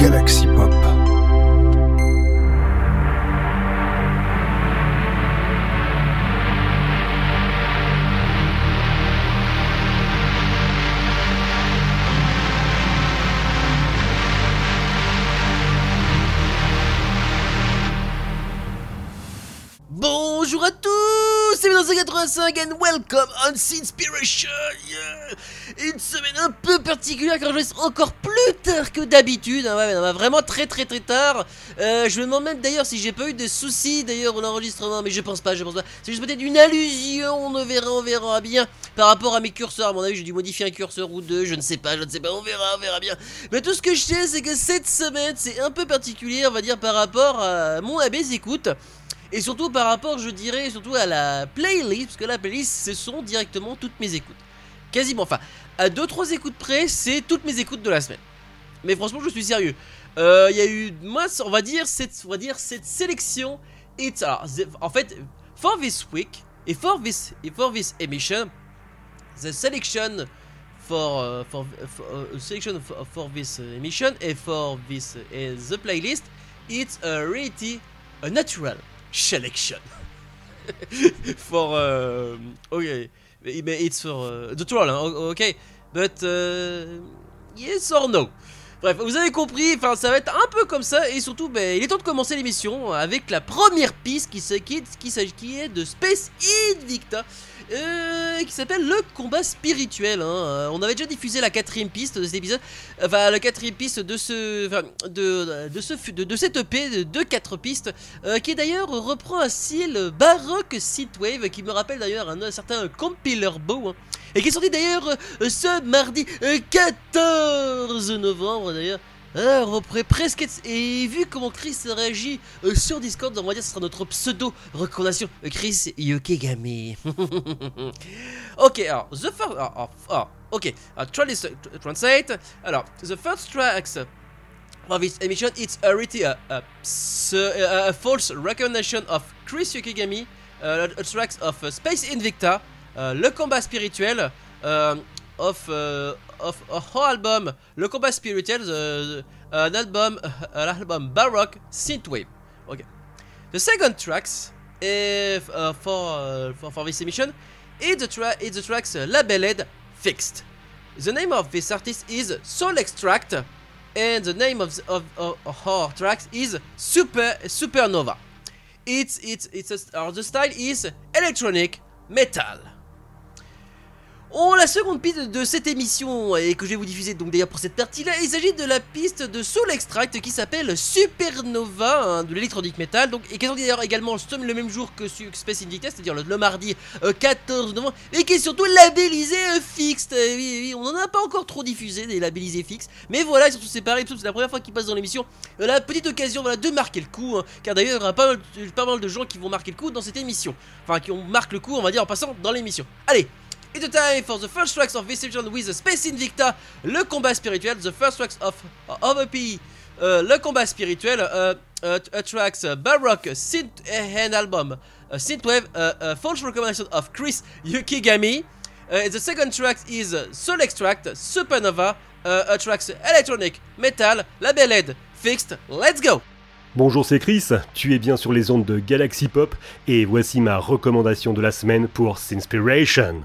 Galaxy Pop. Bonjour à tous, c'est 1985 and welcome on Sinspiration yeah. Une semaine un peu particulière car je laisse encore plus tard que d'habitude, hein, ouais, ouais, vraiment très très très tard. Euh, je me demande même d'ailleurs si j'ai pas eu de soucis d'ailleurs au enregistrement, mais je pense pas, je pense pas. C'est juste peut-être une allusion, on verra, on verra bien par rapport à mes curseurs. À mon avis, j'ai dû modifier un curseur ou deux, je ne sais pas, je ne sais pas, on verra, on verra bien. Mais tout ce que je sais, c'est que cette semaine, c'est un peu particulier, on va dire, par rapport à mon AB écoute. Et surtout par rapport, je dirais, surtout à la playlist, parce que la playlist, ce sont directement toutes mes écoutes. Quasiment, enfin, à 2-3 écoutes près, c'est toutes mes écoutes de la semaine. Mais franchement, je suis sérieux. Euh, Il y a eu, moi, on va dire, cette, on va dire, cette sélection. It's, alors, en fait, for this week, et for this, et for this emission, the selection for, uh, for, for uh, selection for, for this emission, et for this, uh, the playlist, it's a really a natural selection for uh, okay but it's for uh, the troll hein, ok. But uh, yes or no. Bref, vous avez compris, enfin ça va être un peu comme ça et surtout ben, il est temps de commencer l'émission avec la première piste qui, qui, qui, qui est de Space Invicta euh, qui s'appelle le combat spirituel. Hein. Euh, on avait déjà diffusé la quatrième piste de cet épisode, enfin la quatrième piste de ce, de, de, ce, de, de cette EP de quatre pistes, euh, qui d'ailleurs reprend un style baroque synthwave qui me rappelle d'ailleurs un, certain Compiler Bow. Hein, et qui est sorti d'ailleurs ce mardi 14 novembre d'ailleurs. Alors, on pourrait presque être... Et vu comment Chris réagit euh, sur Discord, on va dire que ce sera notre pseudo recommandation Chris Yokegami. ok, alors, the first... Oh, oh, ok, I'll try this, uh, translate. Alors, the first tracks of this emission, it's already a, false recognition of Chris Yokegami, uh, tracks of uh, Space Invicta, uh, le combat spirituel, of, uh, of a whole album, le combat spirituel, the, an album, an album baroque synthwave. Okay. The second tracks, if, uh, for, uh, for for this emission, is the tra is the tracks uh, labeled fixed. The name of this artist is Soul Extract, and the name of the, of, of, our tracks is Super Supernova. It's it's it's a, uh, the style is electronic metal. Oh, la seconde piste de cette émission et que je vais vous diffuser donc d'ailleurs pour cette partie-là, il s'agit de la piste de Soul Extract qui s'appelle Supernova hein, de l'électronique metal, et qui est d'ailleurs également le même jour que Space Invicta, c'est-à-dire le, mardi euh, 14 novembre, et qui est surtout labellisé euh, fixe. Euh, oui, on n'en a pas encore trop diffusé des labellisés fixes, mais voilà, surtout c'est pareil, c'est la première fois qu'il passe dans l'émission, euh, la petite occasion voilà, de marquer le coup, hein, car d'ailleurs il y aura pas mal, pas mal de gens qui vont marquer le coup dans cette émission, enfin qui ont marqué le coup, on va dire en passant dans l'émission. Allez. It's time for the first tracks of this with the Space Invicta, le combat spirituel, the first tracks of OVP, uh, le combat spirituel, uh, uh, tracks uh, Baroque synth and album, uh, synthwave, uh, false recommendation of Chris Yukigami. The second track is Soul Extract, Supernova, uh, tracks electronic, metal, labeled, fixed. Let's go! Bonjour, c'est Chris, tu es bien sur les ondes de Galaxy Pop et voici ma recommandation de la semaine pour Sinspiration.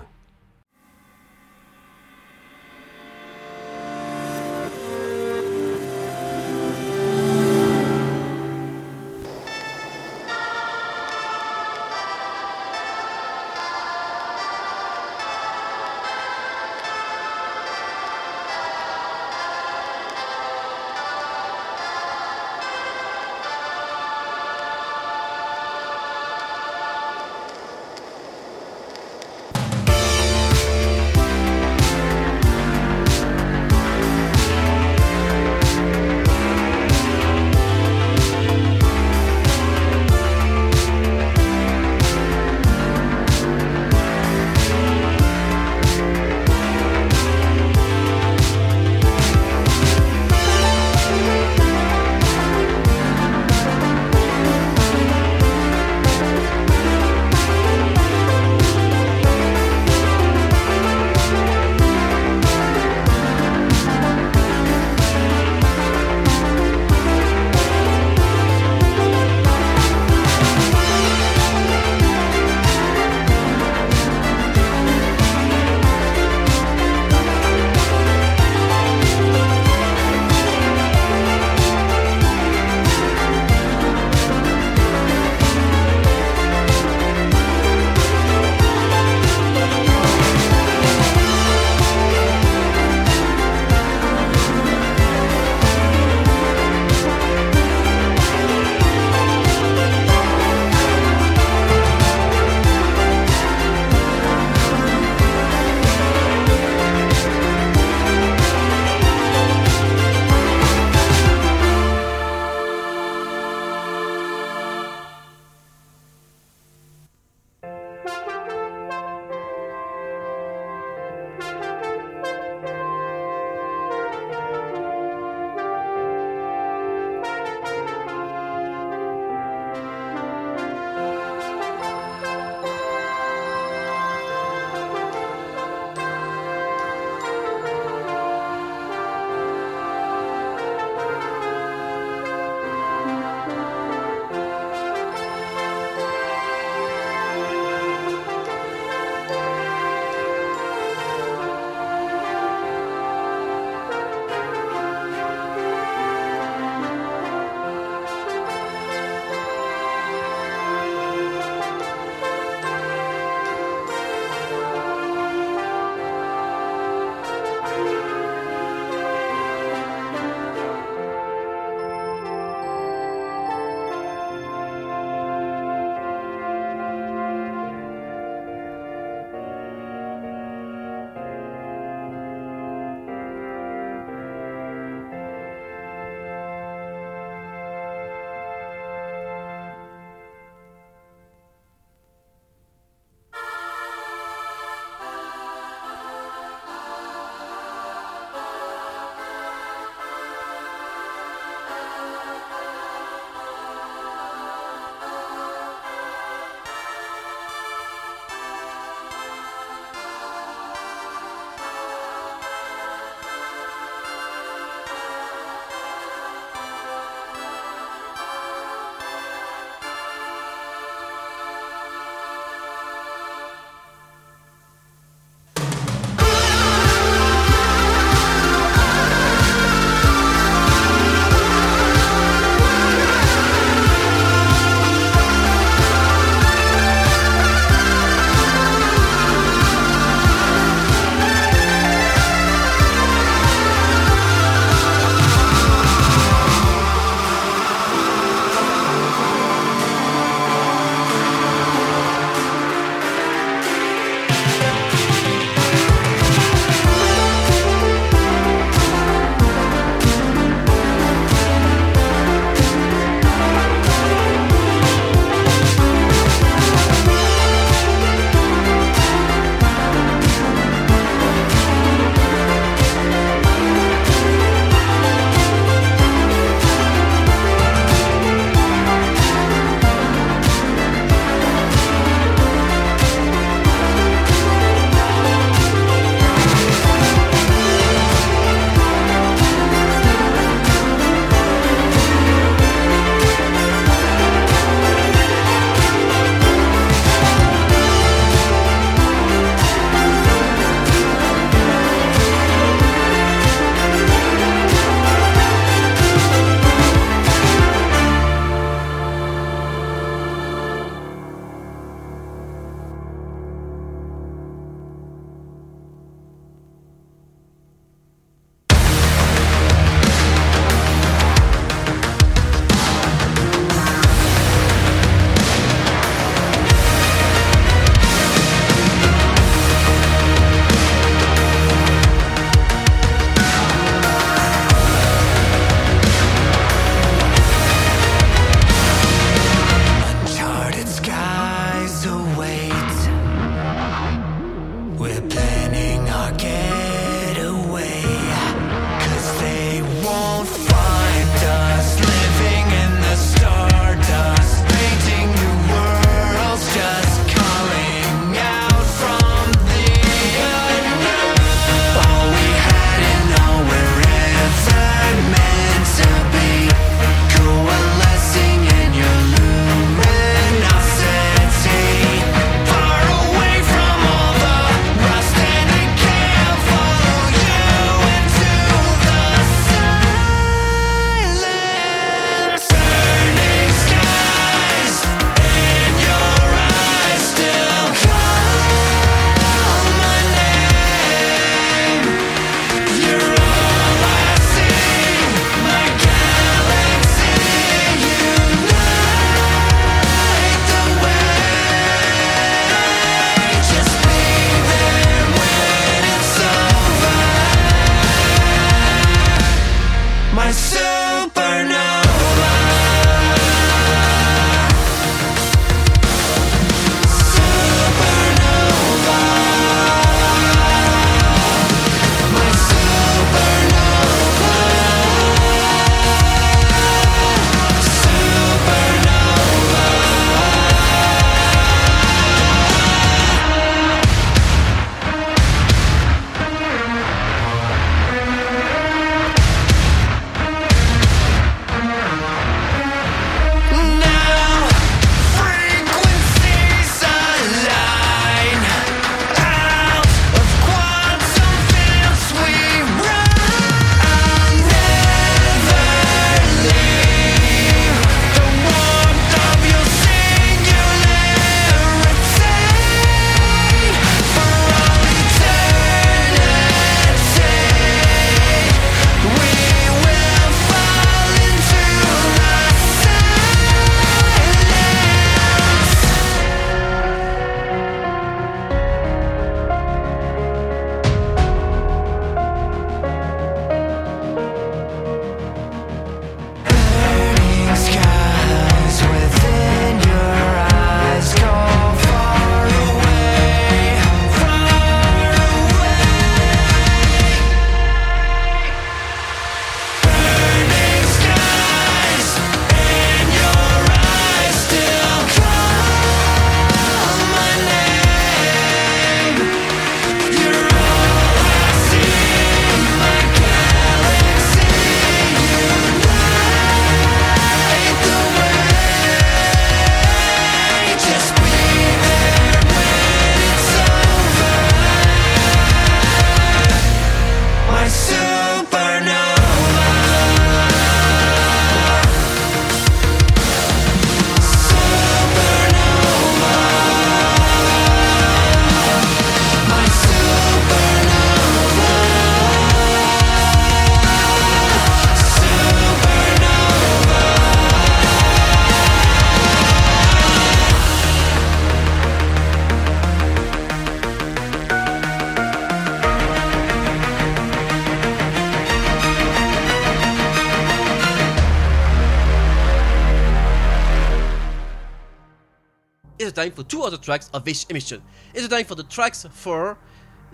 Time for two other tracks of this emission. It's the time for the tracks 4,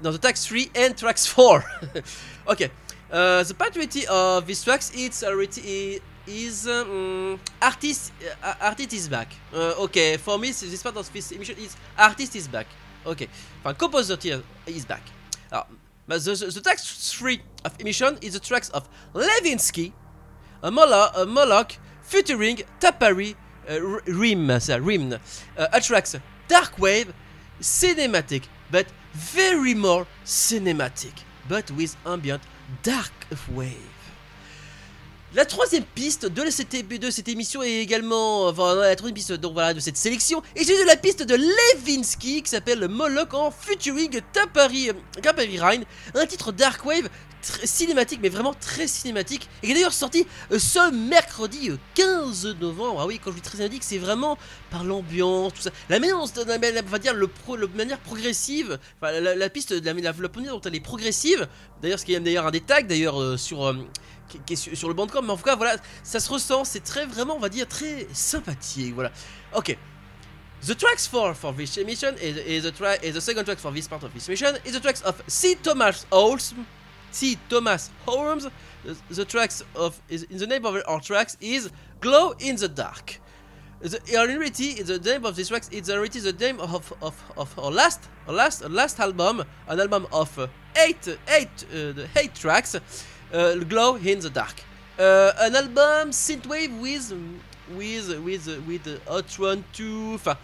no, the tracks 3 and tracks 4. okay, uh, the particularity of these tracks it's already is um, artist uh, artist is back. Uh, okay, for me this part of this emission is artist is back. Okay, fine, composer is back. Uh, but the, the, the track 3 of emission is the tracks of Levinsky, a Moloch, a Moloch featuring Tapari uh, Rim, ça, Rim uh, attracts dark wave, cinematic, but very more cinematic, but with ambient dark wave. La troisième piste de cette, émission est également, la troisième piste de cette sélection, et c'est de la piste de Levinsky qui s'appelle Moloch en featuring Tapari Rhine, un titre Dark Wave cinématique, mais vraiment très cinématique, et qui est d'ailleurs sorti euh, ce mercredi 15 euh, novembre. Ah oui, quand je dis très cinématique, c'est vraiment par l'ambiance, tout ça. La manière, on va dire, le le manière progressive, enfin, la, piste, la, la, la, manière dont elle est progressive, d'ailleurs, ce qui est d'ailleurs un des tags, d'ailleurs, euh, sur. sur, le bandcamp, mais en tout cas, voilà, ça se ressent, c'est très, vraiment, on va dire, très sympathique, voilà. Ok, The tracks for, for this mission is, is, the is the second track for this part of this mission is the tracks of C. Thomas Holmes, T. Thomas Holmes. The, the tracks of is, in the name of our tracks is Glow in the Dark. The, in reality, the name of this tracks is already the name of, of, of our last our last our last album, an album of uh, eight eight uh, the eight tracks, uh, Glow in the Dark. Uh, an album synthwave with with with with uh, Hot Run 2, enfin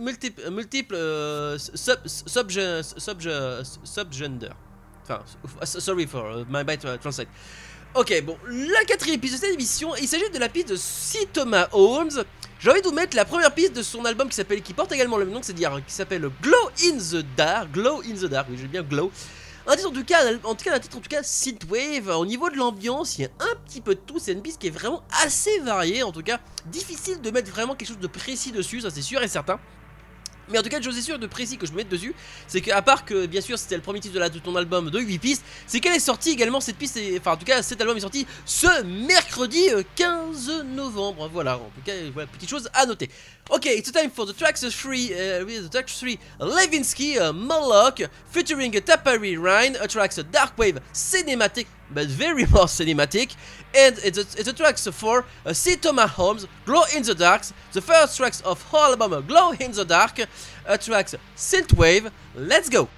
multiple multiple uh, sub sub sub subgender. Sorry for uh, my bad uh, translate. Ok, bon, la quatrième piste de cette émission, il s'agit de la piste de C. Thomas Holmes. J'ai envie de vous mettre la première piste de son album qui s'appelle, qui porte également le même nom, c'est-à-dire qui s'appelle Glow in the Dark. Glow in the Dark, oui, j'ai bien Glow. Un titre en tout cas, en tout cas, un titre en tout cas synthwave. Au niveau de l'ambiance, il y a un petit peu de tout. C'est une piste qui est vraiment assez variée, en tout cas, difficile de mettre vraiment quelque chose de précis dessus, ça c'est sûr et certain. Mais en tout cas, chose est sûre de précis que je me mette dessus, c'est qu'à part que bien sûr c'était le premier titre de, ton album de 8 pistes, c'est qu'elle est sortie également cette piste, enfin en tout cas cet album est sorti ce mercredi 15 euh, novembre. Voilà, en tout cas, petite chose à noter. Ok, it's time for the tracks 3, uh, the tracks 3 Levinsky, uh, Moloch, featuring Tapari Rhine, a tracks Dark Wave cinematic, but very more cinematic, and it's a, it's a tracks for uh, C. Thomas Holmes, Glow in the Dark, the first tracks of her album Glow in the Dark, tracks Synthwave. Let's go!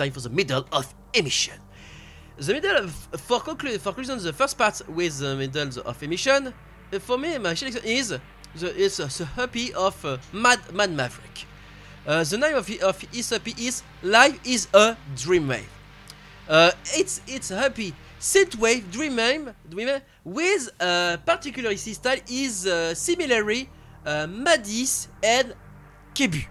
Time for the middle of emission. The middle of, for, conclu for conclusion, the first part with the middle of emission, uh, for me, my selection is the, is uh, the happy of uh, Mad, Mad Maverick. Uh, the name of, of his happy is Life is a Dreamwave. Uh, it's it's happy synthwave dreamwave, dreamwave with a particularly style is uh, similarly uh, Madis and Kebu.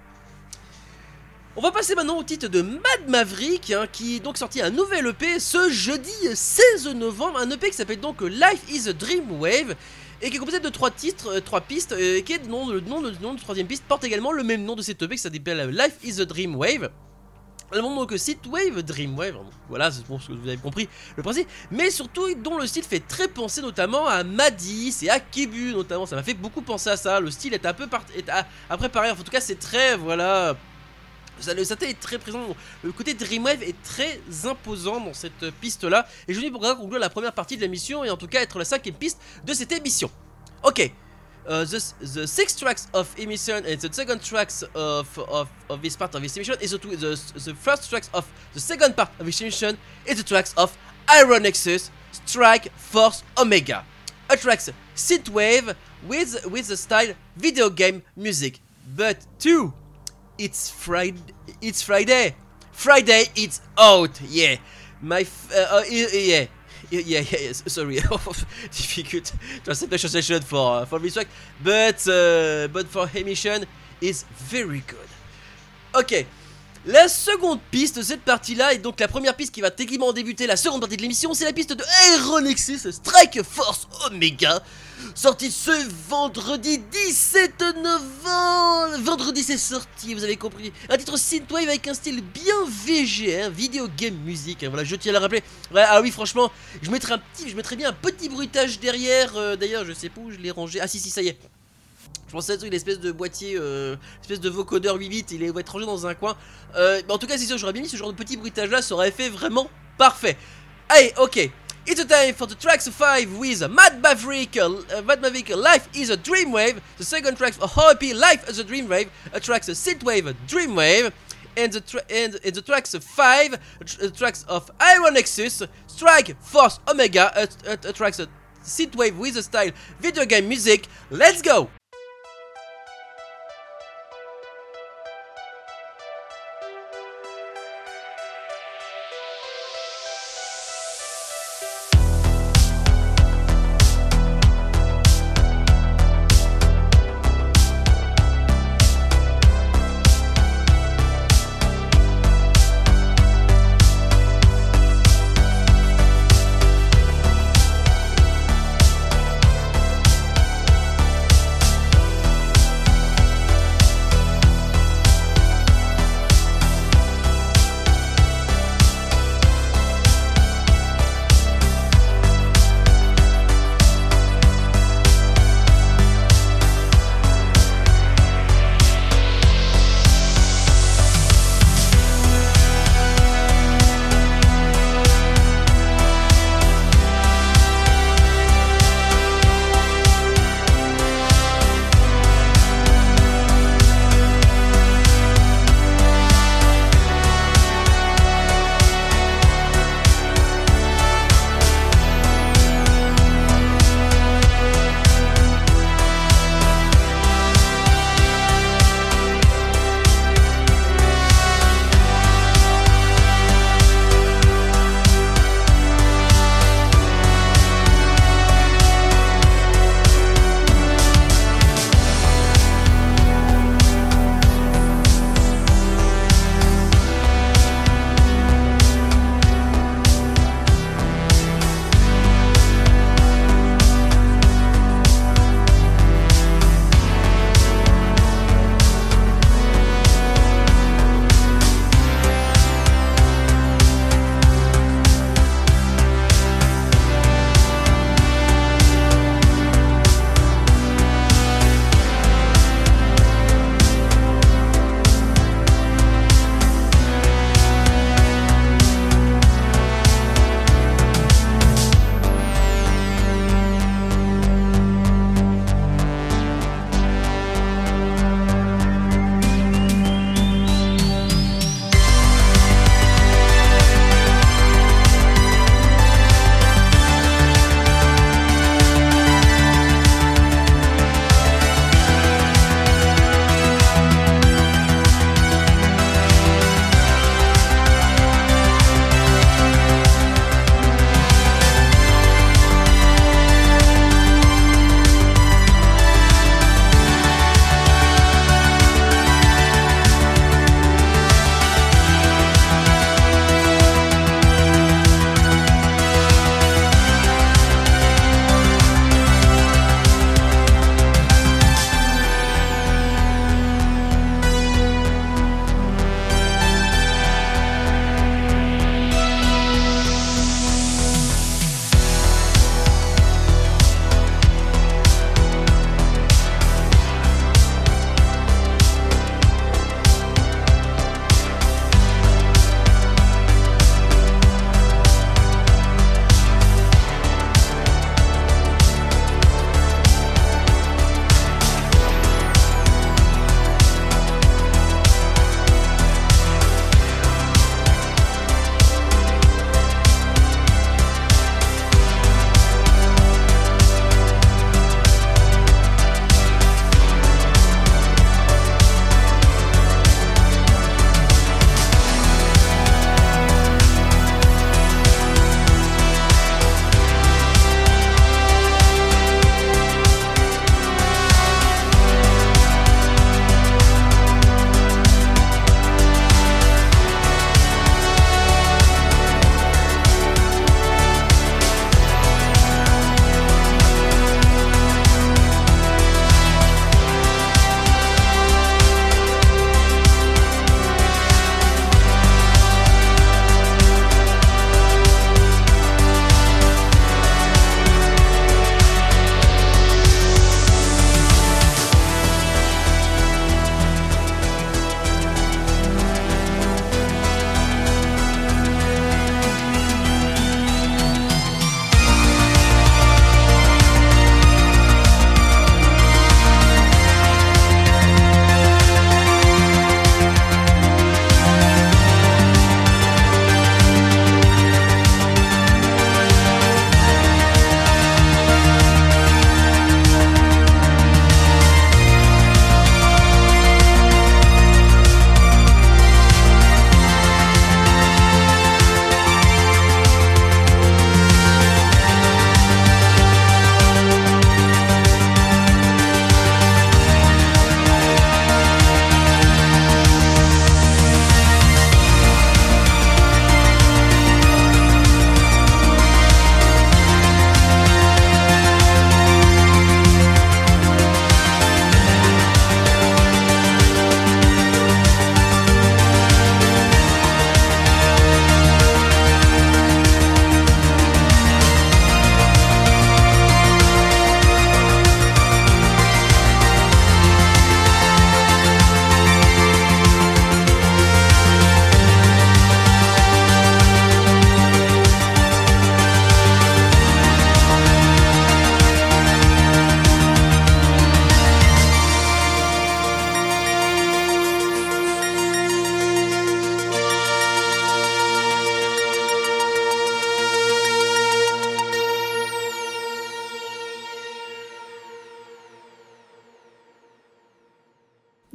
On va passer maintenant au titre de Mad Maverick, hein, qui est donc sorti un nouvel EP ce jeudi 16 novembre, un EP qui s'appelle donc Life is a Dreamwave, et qui est composé de trois titres, euh, trois pistes, euh, qui est le nom, le nom, le de troisième piste porte également le même nom de cet EP qui s'appelle Life is a Dreamwave. Le nom donc Synthwave, Dreamwave, voilà, c'est bon, ce que vous avez compris le principe, mais surtout dont le style fait très penser notamment à Madis et à Kebu notamment, ça m'a fait beaucoup penser à ça, le style est un peu à, préparer, en tout cas c'est très, voilà, le synthé est très présent, le côté Dreamwave est très imposant dans cette piste là, et je dis pour conclure la première partie de l'émission et en tout cas être la cinquième piste de cette émission. Ok, uh, the, the six tracks of emission and the second tracks of, of, of this part of this emission is the, the, the first tracks of the second part of this emission is the tracks of Iron Nexus Strike Force Omega. A tracks synthwave with with the style video game music. But two, it's Friday. It's Friday. Friday, it's out. Yeah, my uh, uh, yeah. Yeah, yeah, yeah, sorry, difficult translation for uh, for this track, but uh, but for emission is very good. Ok, la seconde piste de cette partie-là, et donc la première piste qui va techniquement débuter la seconde partie de l'émission, c'est la piste de Aeronexus Strike Force Omega, sortie ce vendredi 17 novembre. Vendredi c'est sorti, vous avez compris. Un titre synthwave avec un style bien VG, hein, video game music. hein, voilà, je tiens à le rappeler. Ah oui, franchement, je mettrai un petit, je mettrai bien un petit bruitage derrière. euh, D'ailleurs, je sais pas où je l'ai rangé. Ah si si, ça y est. Je pensais à l'espèce de boîtier, euh, espèce de vocodeur 8 bits, il est rangé dans un coin. Euh, en tout cas, c'est sûr, j'aurais bien mis ce genre de petit bruitage là, ça aurait fait vraiment parfait. Allez, ok. It's time for the tracks 5 with Mad Maverick, uh, Mad Maverick, Life is a Dreamwave. The second track for Happy Life is a Dreamwave. A tracks Synthwave Dreamwave. And the, tra and, and the tracks 5 tr tracks of Iron Nexus, Strike Force Omega, a, a, a tracks Synthwave with a style video game music. Let's go!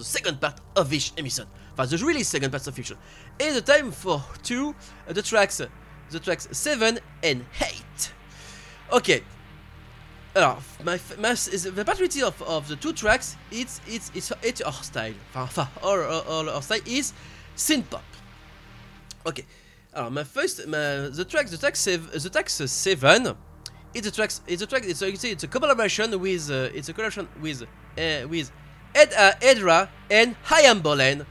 The for second part of each emission. Enfin, the really second part of fiction. It's the time for two uh, the tracks, the tracks seven and eight. Okay. Alors, my, my the particularity of, of the two tracks, it's it's it's it's our style. Enfin, our, our, our, style is synth pop. Okay. Alors, my first, my, the track, the track the track seven. It's a track. It's a track. It's a, it's a collaboration with. Uh, it's a collaboration with uh, with Ed uh, Edra and Hayam Bolen.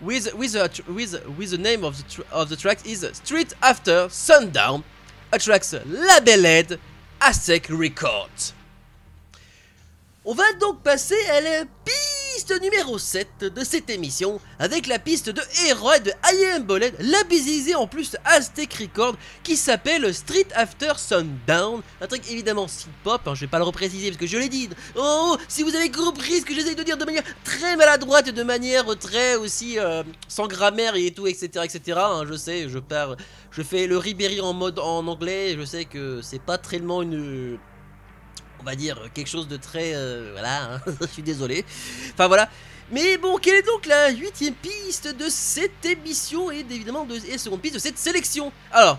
With with a with with the name of the of the track is Street After Sundown. A track labeled Aztec Records. On va donc passer à la piste numéro 7 de cette émission avec la piste de Héroï de I.M. Boled, labellisée en plus Aztec Record qui s'appelle Street After Sundown. Un truc évidemment synth pop, hein, je vais pas le repréciser parce que je l'ai dit. Oh, si vous avez compris ce que j'essaie de dire de manière très maladroite et de manière très aussi euh, sans grammaire et tout, etc. etc. hein, je sais, je pars, je fais le Ribéry en mode en anglais, je sais que c'est pas tellement une on va dire quelque chose de très, euh, voilà, hein, je suis désolé. Enfin voilà. Mais bon, quelle est donc la huitième piste de cette émission et évidemment de, et seconde piste de cette sélection? Alors,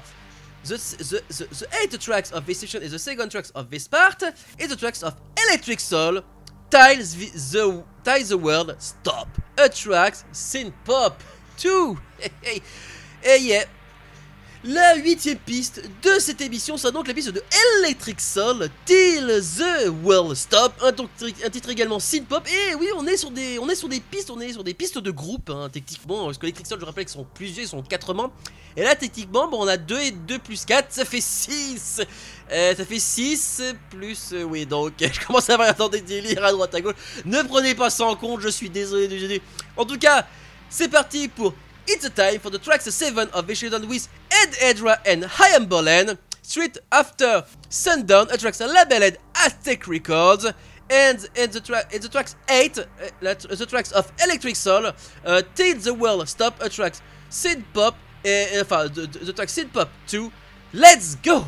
the, the, the, eight tracks of this section is the second tracks of this part, and the tracks of Electric Soul ties the, ties the world stop. A tracks synth pop 2. Hey, hey. Et yeah. La huitième piste de cette émission sera donc la piste de Electric Soul, Till the World Stop, un, titre également synth pop. Et oui, on est sur des, on est sur des pistes, on est sur des pistes de groupe, hein, techniquement. Parce que Electric Soul, je rappelle qu'ils sont plusieurs, ils sont quatre membres. Et là, techniquement, bon, on a 2 et 2 plus 4, ça fait 6. ça fait 6 plus. euh, oui, donc, je commence à avoir des délires à droite à gauche. Ne prenez pas ça en compte, je suis désolé gêner. En tout cas, c'est parti pour It's a time for the tracks 7 of Vishadon with Ed Edra and Hyam Bolen. Straight after Sundown, a tracks labeled Aztec Records. And, and, the, tra the tracks 8, uh, the tracks of Electric Soul, uh, Till the World Stop, a tracks Synth Pop, uh, the, the, the track Synth Pop 2. Let's go!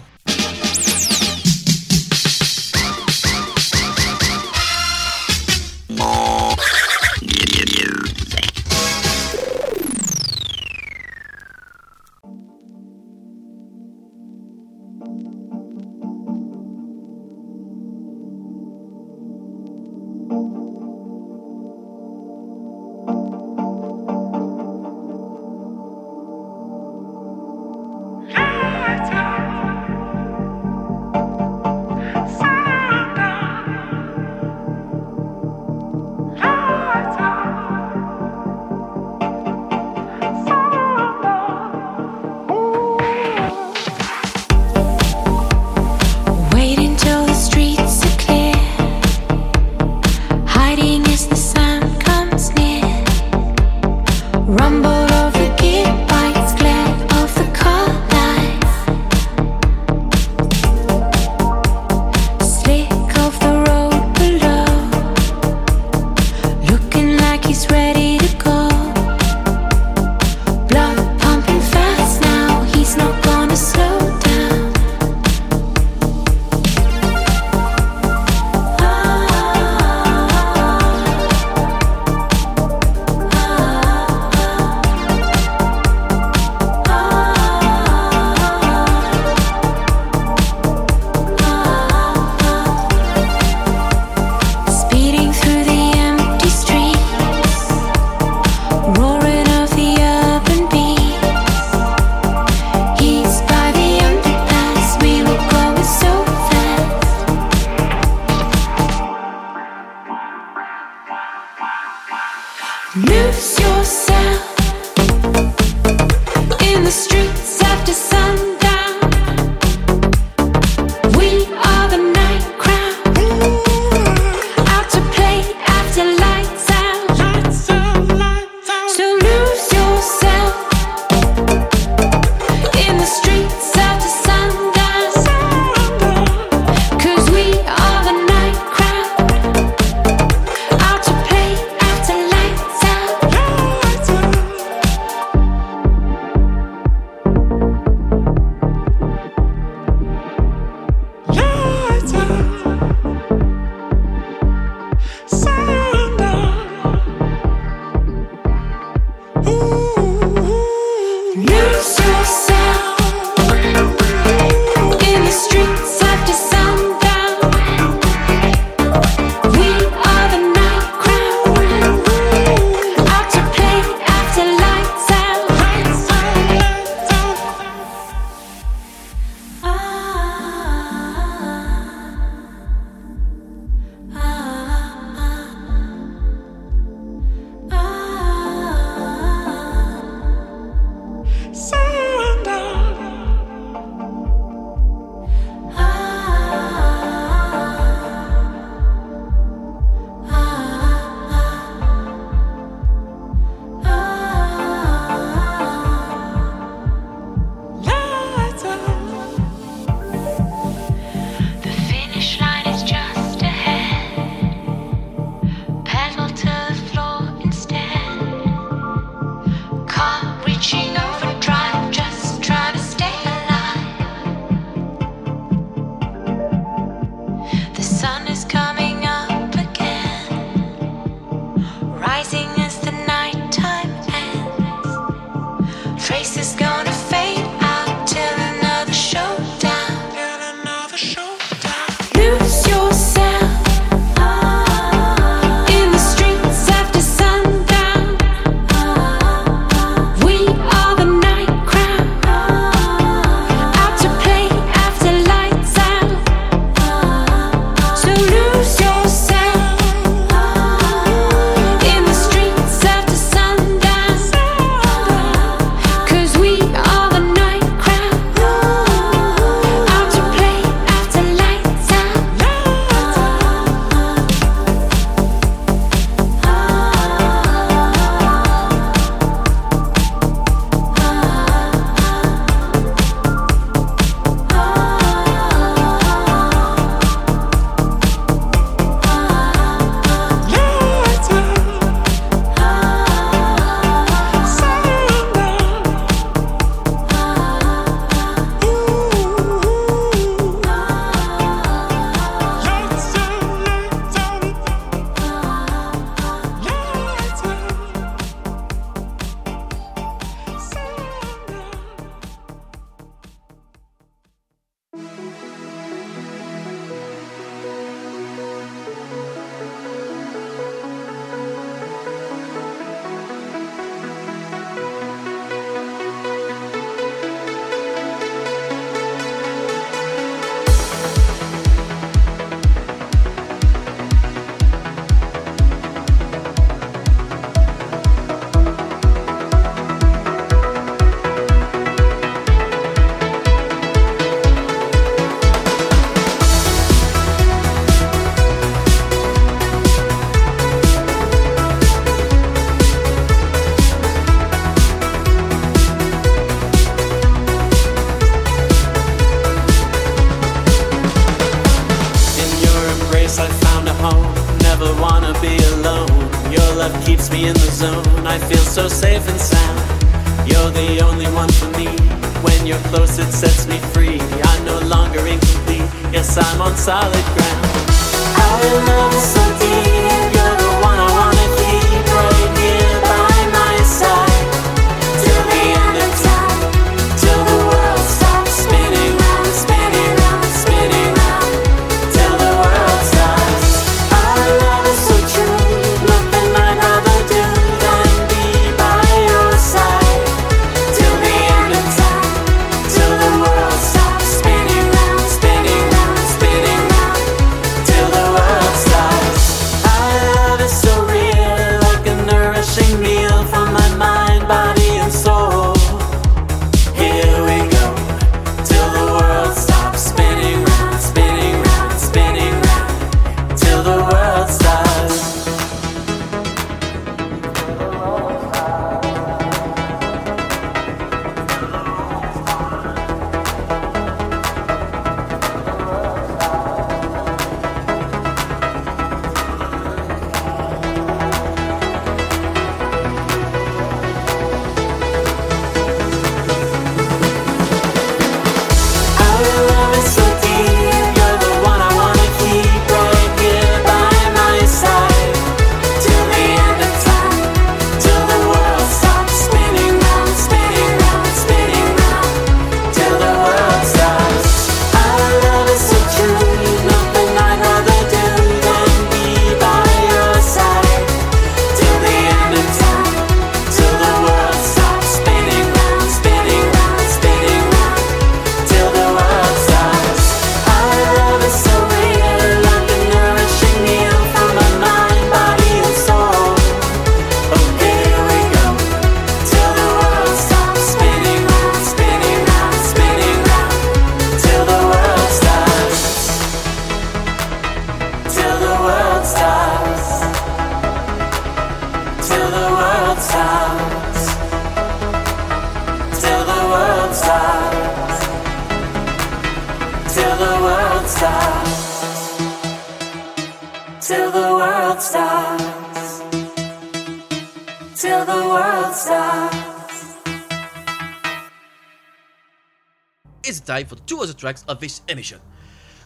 Tracks of this emission.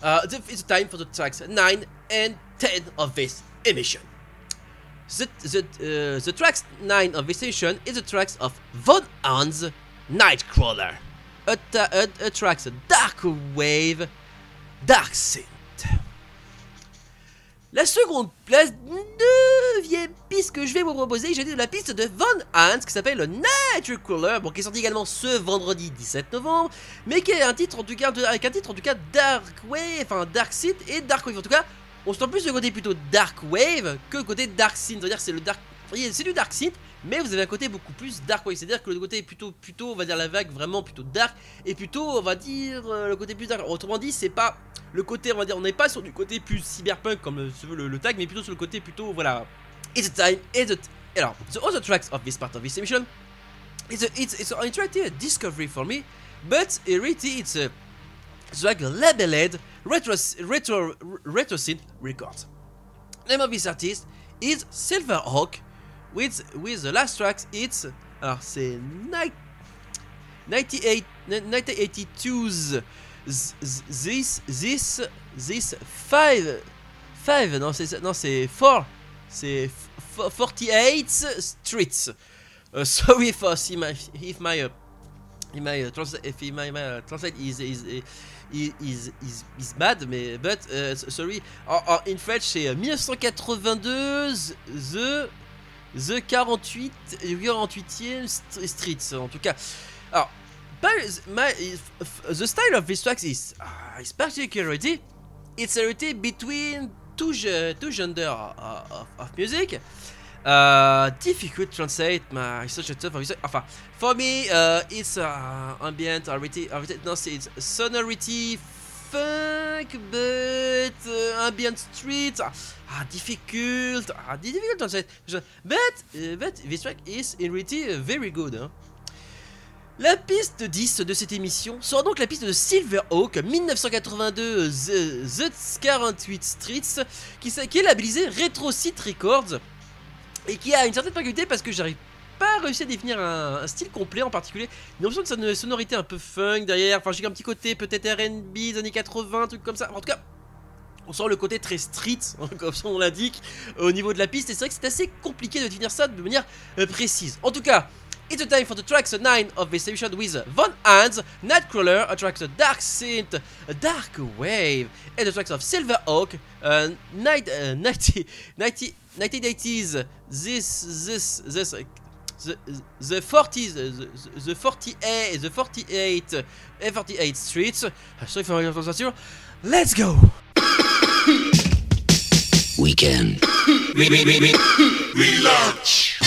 Uh, the- it's time for the tracks 9 and 10 of this emission. The, the, uh, the tracks 9 of this emission is the tracks of Von Hans Nightcrawler. A, a, a tracks Dark Wave Dark Synth. La seconde, la neuvième piste que je vais vous proposer, j'ai de la piste de Von Hans qui s'appelle Nightcrawler, bon, qui est sorti également ce vendredi 17 novembre, mais qui est un titre en tout cas, avec un titre en tout cas Dark Wave, enfin Dark Synth et Dark Wave. En tout cas, on se sent plus le côté plutôt Dark Wave que le côté Dark Synth. C'est-à-dire c'est le Dark, c'est du Dark Synth, mais vous avez un côté beaucoup plus Dark Wave. C'est-à-dire que le côté plutôt, plutôt, on va dire la vague vraiment plutôt Dark et plutôt, on va dire euh, le côté plus Dark. Autrement dit, c'est pas le côté, on va dire, on n'est pas sur du côté plus cyberpunk comme le, le tag, mais plutôt sur le côté plutôt, voilà. It's a time, it's a. Alors, the other tracks of this part of this emission, it's a, it's, it's an interactive discovery for me, but in reality it's a a labeled retro retro retro synth records. Name of this artist is Silverhawk, with with the last tracks it's alors c'est ni- 98 1982's z- z- this this this five five non c'est non c'est four c'est f- f- 48 streets. Uh, sorry for see my if my uh, if my uh, trans if my, my uh, translate is is is is, is, bad mais but uh, sorry En- in French c'est euh, 1982 the the 48 48e st- streets en tout cas alors but if- the style of this track is uh, is particularly it's a between two, two gender uh, of, of music. Uh, difficult to translate my a tough enfin for me uh, it's uh, ambient already, already no it's sonority funk but uh, ambient street. Ah, difficult. Ah, difficult to translate. But uh, but this track is in reality uh, very good hein. La piste 10 de cette émission sera donc la piste de Silverhawk 1982 The, The 48 Streets qui, qui est labellisé Retro Records et qui a une certaine particularité parce que j'arrive pas réussi à définir un, un style complet en particulier. J'ai l'impression que ça a une sonorité un peu funk derrière. Enfin, j'ai un petit côté peut-être RB des années 80, un truc comme ça. En tout cas, on sent le côté très street, comme son nom l'indique, au niveau de la piste. Et c'est vrai que c'est assez compliqué de définir ça de manière euh, précise. En tout cas, it's a time for the tracks 9 of this edition with Von Hans, Nightcrawler, a tracks Dark Synth, a Dark Wave, and the tracks of Silver Oak, uh, night, uh, 90, 90, 1980s, this, this, this, uh, the, the 40s, the, the 48, the 48, uh, 48 streets. Uh, Sorry for my pronunciation. Let's go! Weekend. Thank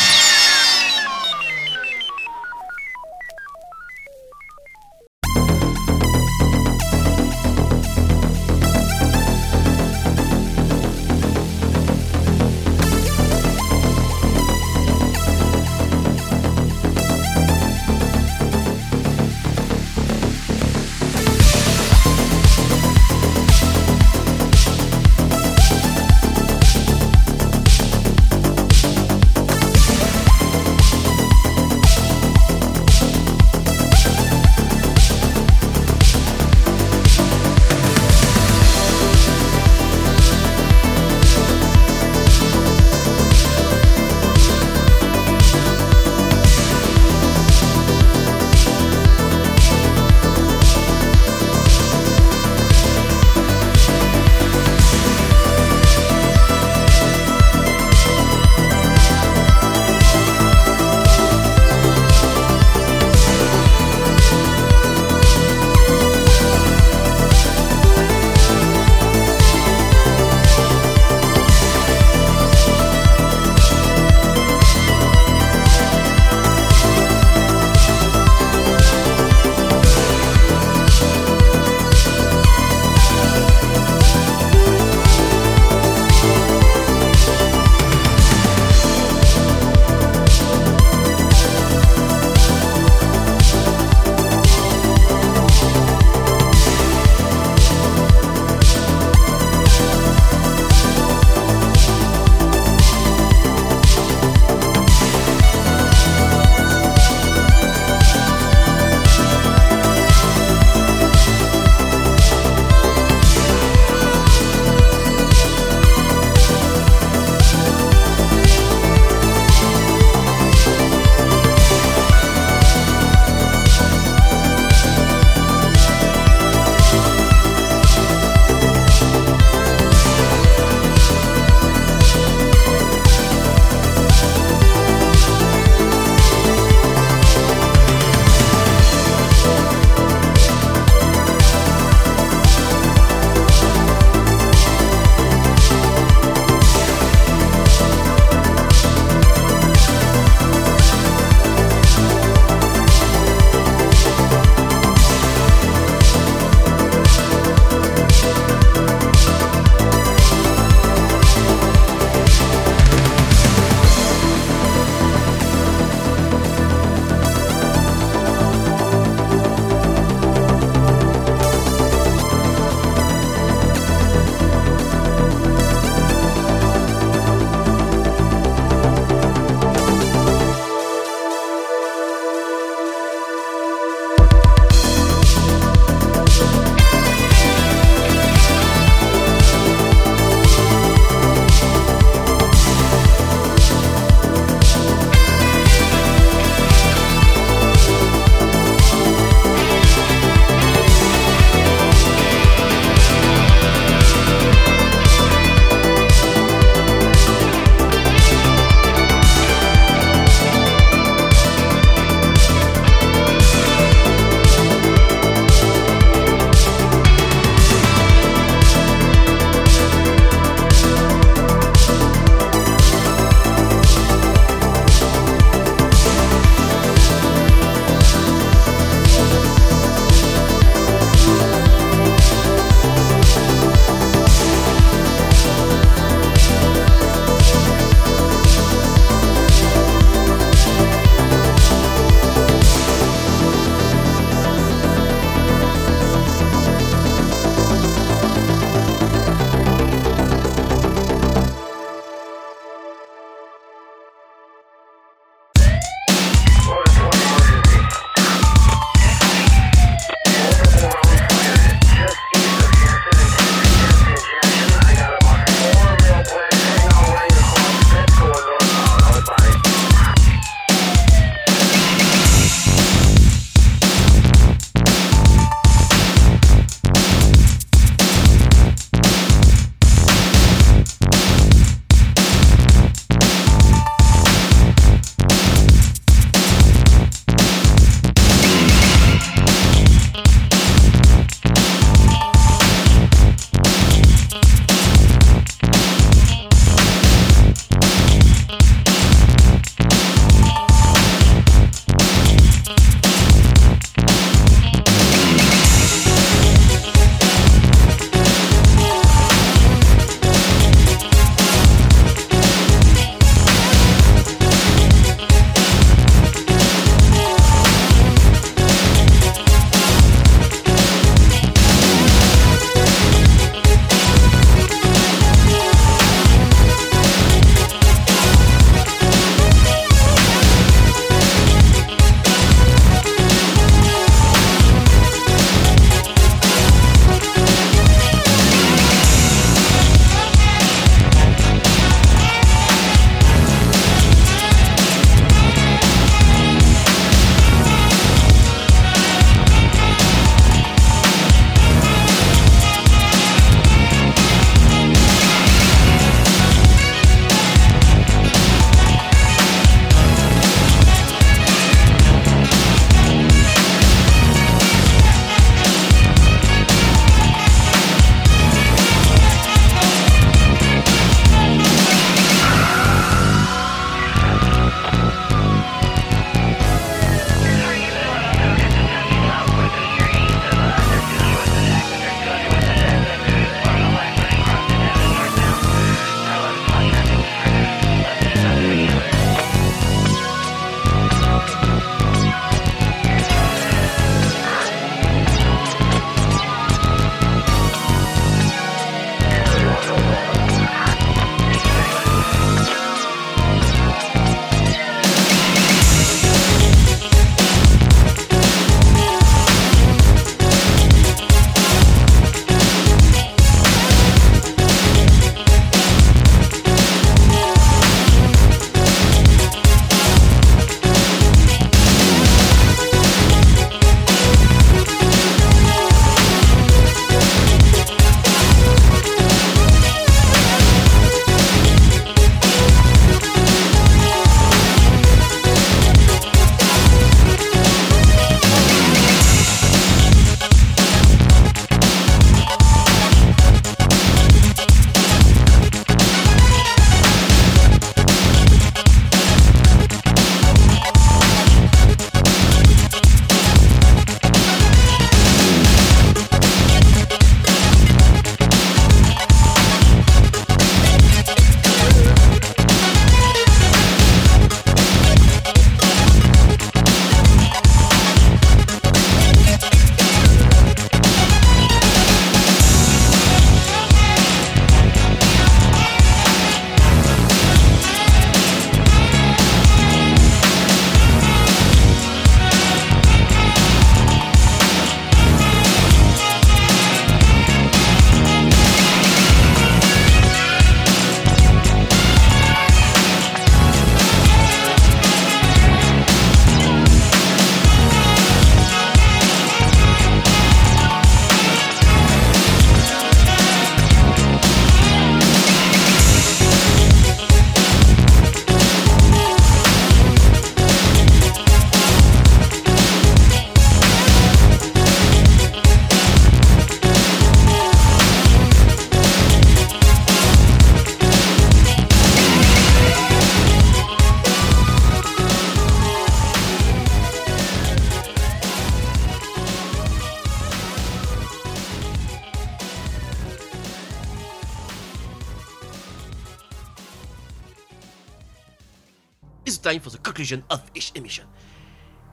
conclusion of each emission.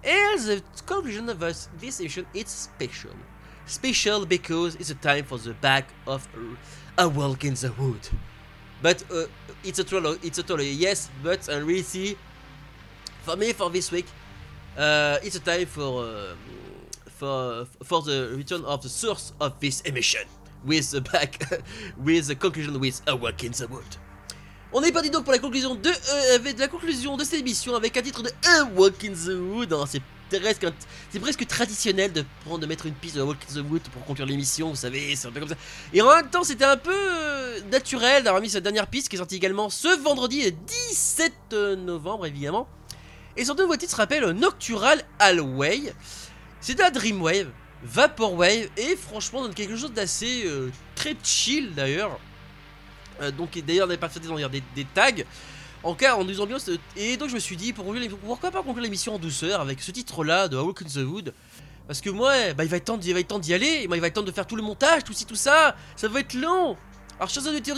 And the conclusion of this, emission is special. Special because it's a time for the back of a, walk in the wood. But uh, it's a troll, it's a troll, yes, but and really, for me, for this week, uh, it's a time for um, for for the return of the source of this emission with the back with the conclusion with a walk in the wood. On est parti donc pour la conclusion de euh, la conclusion de cette émission avec un titre de A Walk in the Wood. hein, c'est presque presque traditionnel de prendre mettre une piste de Walk in the Wood pour conclure l'émission, vous savez, c'est un peu comme ça. Et en même temps, c'était un peu euh, naturel d'avoir mis cette dernière piste qui est sortie également ce vendredi le 17 novembre évidemment. Et son nouveau titre s'appelle Noctural Hallway. C'est de la Dreamwave, Vaporwave, et franchement donne quelque chose d'assez euh, très chill d'ailleurs. Euh, donc et d'ailleurs on n'avait pas fait des, des, des tags. En cas, en ambiance, euh, et donc je me suis dit pour pourquoi pas conclure l'émission en douceur avec ce titre-là de A Walk in the Wood? Parce que moi, bah, il va être temps va être d'y aller, moi, il va être temps de faire tout le montage, tout ci, tout ça, ça va être long. Alors, chers auditeurs,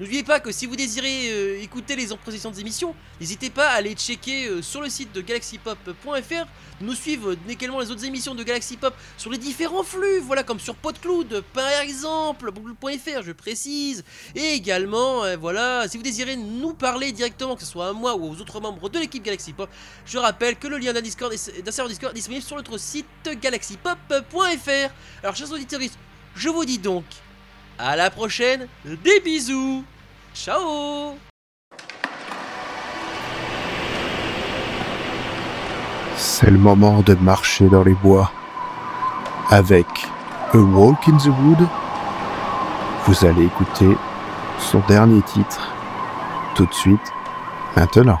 n'oubliez pas que si vous désirez euh, écouter les précédentes émissions, n'hésitez pas à aller checker euh, sur le site de galaxypop.fr, nous suivre euh, également les autres émissions de Galaxy Pop sur les différents flux, voilà, comme sur PodCloud, par exemple, google.fr, je précise, et également, voilà, si vous désirez nous parler directement, que ce soit à moi ou aux autres membres de l'équipe Galaxy Pop, je rappelle que le lien d'un d'un serveur Discord est disponible sur notre site galaxypop.fr. Alors, chers auditeurs, je vous dis donc à la prochaine, des bisous, ciao C'est le moment de marcher dans les bois. Avec A Walk in the Wood, vous allez écouter son dernier titre tout de suite, maintenant.